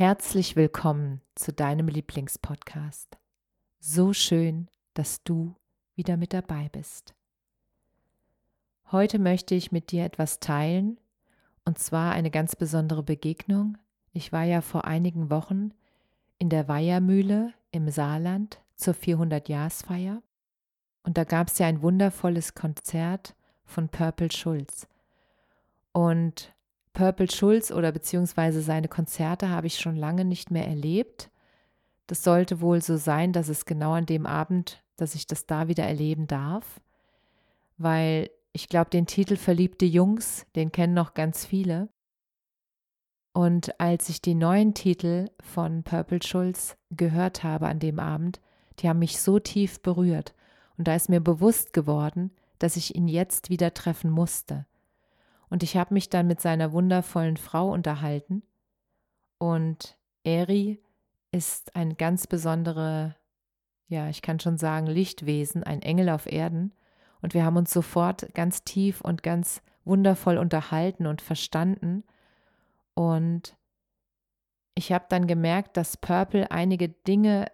Herzlich willkommen zu deinem Lieblingspodcast. So schön, dass du wieder mit dabei bist. Heute möchte ich mit dir etwas teilen, und zwar eine ganz besondere Begegnung. Ich war ja vor einigen Wochen in der Weihermühle im Saarland zur 400-Jahresfeier und da gab es ja ein wundervolles Konzert von Purple Schulz. Und Purple Schulz oder beziehungsweise seine Konzerte habe ich schon lange nicht mehr erlebt. Das sollte wohl so sein, dass es genau an dem Abend, dass ich das da wieder erleben darf, weil ich glaube, den Titel Verliebte Jungs, den kennen noch ganz viele. Und als ich die neuen Titel von Purple Schulz gehört habe an dem Abend, die haben mich so tief berührt. Und da ist mir bewusst geworden, dass ich ihn jetzt wieder treffen musste. Und ich habe mich dann mit seiner wundervollen Frau unterhalten. Und Eri ist ein ganz besondere, ja, ich kann schon sagen, Lichtwesen, ein Engel auf Erden. Und wir haben uns sofort ganz tief und ganz wundervoll unterhalten und verstanden. Und ich habe dann gemerkt, dass Purple einige Dinge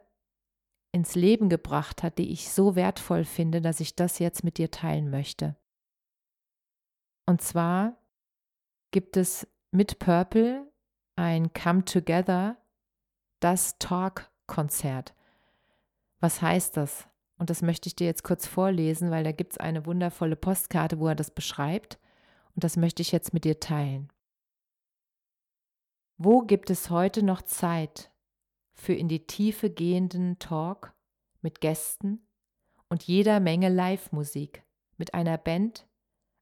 ins Leben gebracht hat, die ich so wertvoll finde, dass ich das jetzt mit dir teilen möchte. Und zwar gibt es mit Purple ein Come Together, das Talk-Konzert. Was heißt das? Und das möchte ich dir jetzt kurz vorlesen, weil da gibt es eine wundervolle Postkarte, wo er das beschreibt. Und das möchte ich jetzt mit dir teilen. Wo gibt es heute noch Zeit für in die Tiefe gehenden Talk mit Gästen und jeder Menge Live-Musik mit einer Band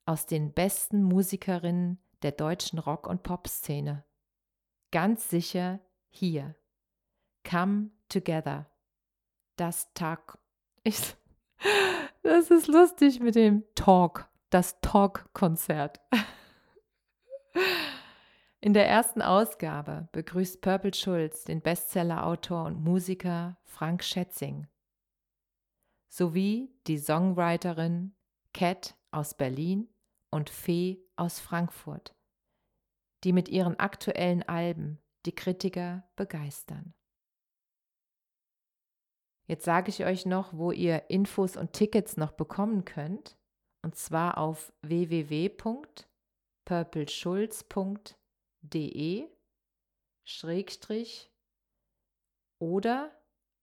aus den besten Musikerinnen der deutschen Rock- und Pop-Szene? Ganz sicher hier. Come Together. Das Tag ich, das ist lustig mit dem Talk, das Talk-Konzert. In der ersten Ausgabe begrüßt Purple Schulz den Bestseller-Autor und Musiker Frank Schätzing sowie die Songwriterin Cat aus Berlin und Fee aus Frankfurt, die mit ihren aktuellen Alben die Kritiker begeistern. Jetzt sage ich euch noch, wo ihr Infos und Tickets noch bekommen könnt. Und zwar auf www.purpleschulz.de Schrägstrich oder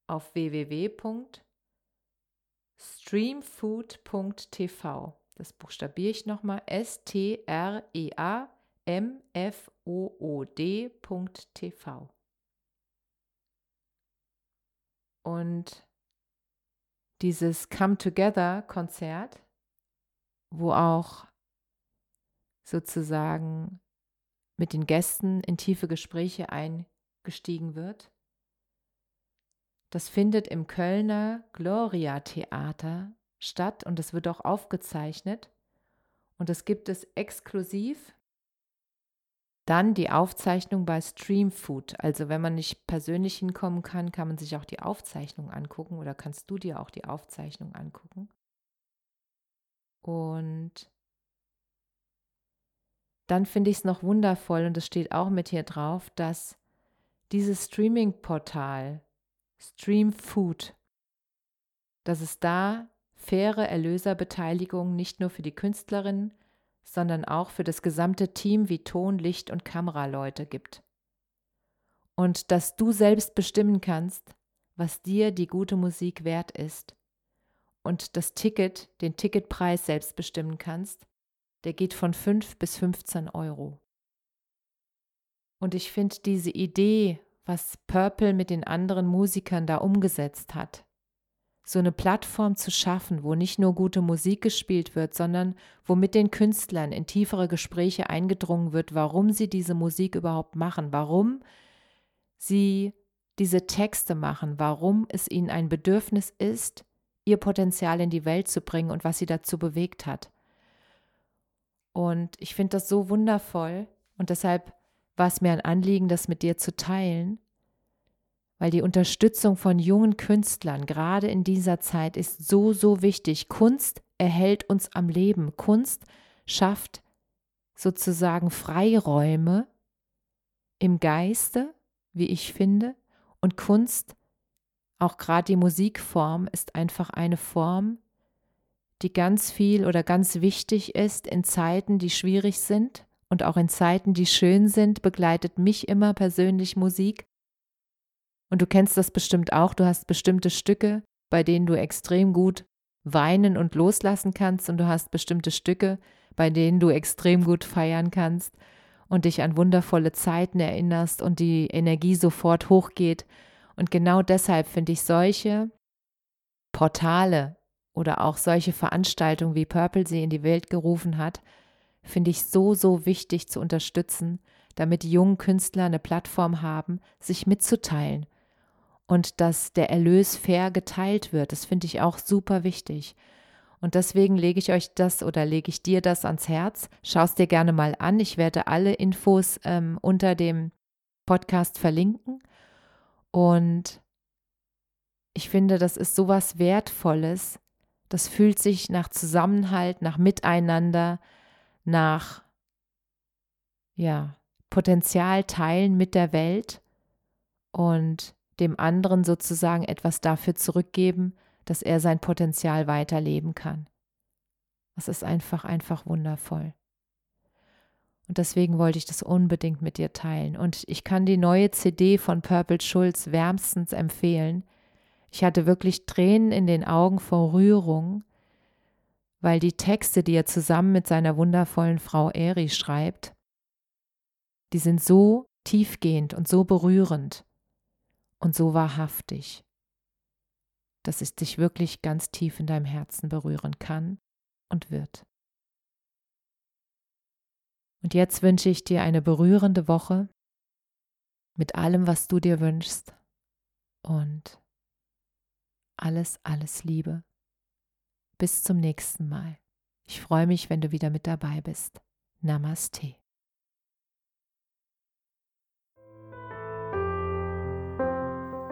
auf www.streamfood.tv. Das buchstabiere ich nochmal S-T-R-E-A-M-F-O-O-D.tv. Und dieses Come Together Konzert, wo auch sozusagen mit den Gästen in tiefe Gespräche eingestiegen wird. Das findet im Kölner Gloria Theater statt und es wird auch aufgezeichnet und das gibt es exklusiv dann die Aufzeichnung bei Streamfood. Also wenn man nicht persönlich hinkommen kann, kann man sich auch die Aufzeichnung angucken oder kannst du dir auch die Aufzeichnung angucken. Und dann finde ich es noch wundervoll und es steht auch mit hier drauf, dass dieses Streaming-Portal Streamfood, dass es da faire Erlöserbeteiligung nicht nur für die Künstlerinnen, sondern auch für das gesamte Team wie Ton, Licht und Kameraleute gibt. Und dass du selbst bestimmen kannst, was dir die gute Musik wert ist. Und das Ticket, den Ticketpreis selbst bestimmen kannst, der geht von 5 bis 15 Euro. Und ich finde diese Idee, was Purple mit den anderen Musikern da umgesetzt hat. So eine Plattform zu schaffen, wo nicht nur gute Musik gespielt wird, sondern wo mit den Künstlern in tiefere Gespräche eingedrungen wird, warum sie diese Musik überhaupt machen, warum sie diese Texte machen, warum es ihnen ein Bedürfnis ist, ihr Potenzial in die Welt zu bringen und was sie dazu bewegt hat. Und ich finde das so wundervoll und deshalb war es mir ein Anliegen, das mit dir zu teilen, weil die Unterstützung von jungen Künstlern gerade in dieser Zeit ist so, so wichtig. Kunst erhält uns am Leben. Kunst schafft sozusagen Freiräume im Geiste, wie ich finde, und Kunst, auch gerade die Musikform, ist einfach eine Form, die ganz viel oder ganz wichtig ist in Zeiten, die schwierig sind und auch in Zeiten, die schön sind, begleitet mich immer persönlich Musik. Und du kennst das bestimmt auch, du hast bestimmte Stücke, bei denen du extrem gut weinen und loslassen kannst und du hast bestimmte Stücke, bei denen du extrem gut feiern kannst und dich an wundervolle Zeiten erinnerst und die Energie sofort hochgeht. Und genau deshalb finde ich solche Portale oder auch solche Veranstaltungen, wie Purple sie in die Welt gerufen hat, finde ich so, so wichtig zu unterstützen, damit die jungen Künstler eine Plattform haben, sich mitzuteilen und dass der Erlös fair geteilt wird. Das finde ich auch super wichtig. Und deswegen lege ich euch das oder lege ich dir das ans Herz. Schau es dir gerne mal an. Ich werde alle Infos ähm, unter dem Podcast verlinken. Und ich finde, das ist sowas Wertvolles, das fühlt sich nach Zusammenhalt, nach Miteinander, nach ja, Potenzial teilen mit der Welt und dem anderen sozusagen etwas dafür zurückgeben, dass er sein Potenzial weiterleben kann. Das ist einfach, einfach wundervoll. Und deswegen wollte ich das unbedingt mit dir teilen. Und ich kann die neue CD von Purple Schulz wärmstens empfehlen. Ich hatte wirklich Tränen in den Augen vor Rührung, weil die Texte, die er zusammen mit seiner wundervollen Frau Eri schreibt, die sind so tiefgehend und so berührend und so wahrhaftig, dass es dich wirklich ganz tief in deinem Herzen berühren kann und wird. Und jetzt wünsche ich dir eine berührende Woche mit allem, was du dir wünschst und alles, alles Liebe. Bis zum nächsten Mal. Ich freue mich, wenn du wieder mit dabei bist. Namaste.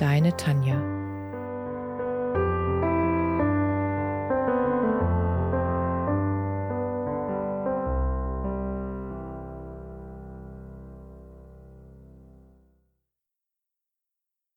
deine Tanja.